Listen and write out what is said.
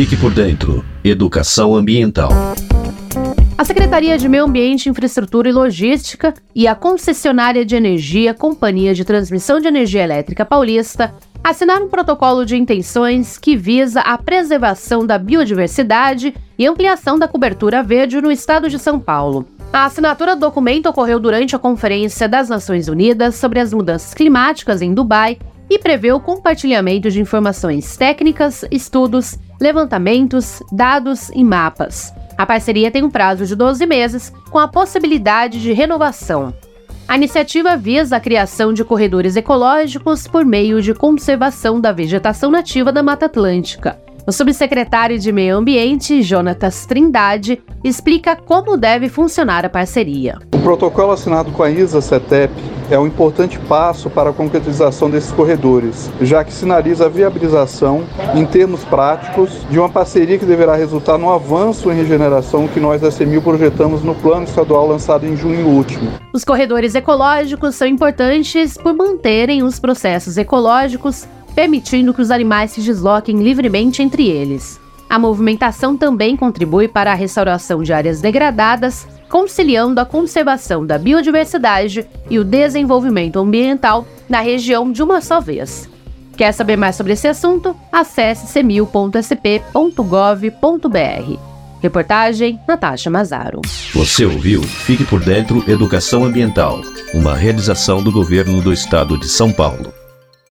Fique por dentro. Educação ambiental. A Secretaria de Meio Ambiente, Infraestrutura e Logística e a concessionária de energia Companhia de Transmissão de Energia Elétrica Paulista assinaram um protocolo de intenções que visa a preservação da biodiversidade e ampliação da cobertura verde no estado de São Paulo. A assinatura do documento ocorreu durante a Conferência das Nações Unidas sobre as Mudanças Climáticas em Dubai e prevê o compartilhamento de informações técnicas, estudos, levantamentos, dados e mapas. A parceria tem um prazo de 12 meses, com a possibilidade de renovação. A iniciativa visa a criação de corredores ecológicos por meio de conservação da vegetação nativa da Mata Atlântica. O subsecretário de Meio Ambiente, Jonatas Trindade, explica como deve funcionar a parceria. O protocolo assinado com a ISA-CETEP é um importante passo para a concretização desses corredores, já que sinaliza a viabilização, em termos práticos, de uma parceria que deverá resultar no avanço em regeneração que nós da CEMIL projetamos no plano estadual lançado em junho último. Os corredores ecológicos são importantes por manterem os processos ecológicos permitindo que os animais se desloquem livremente entre eles. A movimentação também contribui para a restauração de áreas degradadas, conciliando a conservação da biodiversidade e o desenvolvimento ambiental na região de uma só vez. Quer saber mais sobre esse assunto? Acesse semil.sp.gov.br. Reportagem Natasha Mazaro. Você ouviu Fique por Dentro Educação Ambiental, uma realização do governo do estado de São Paulo.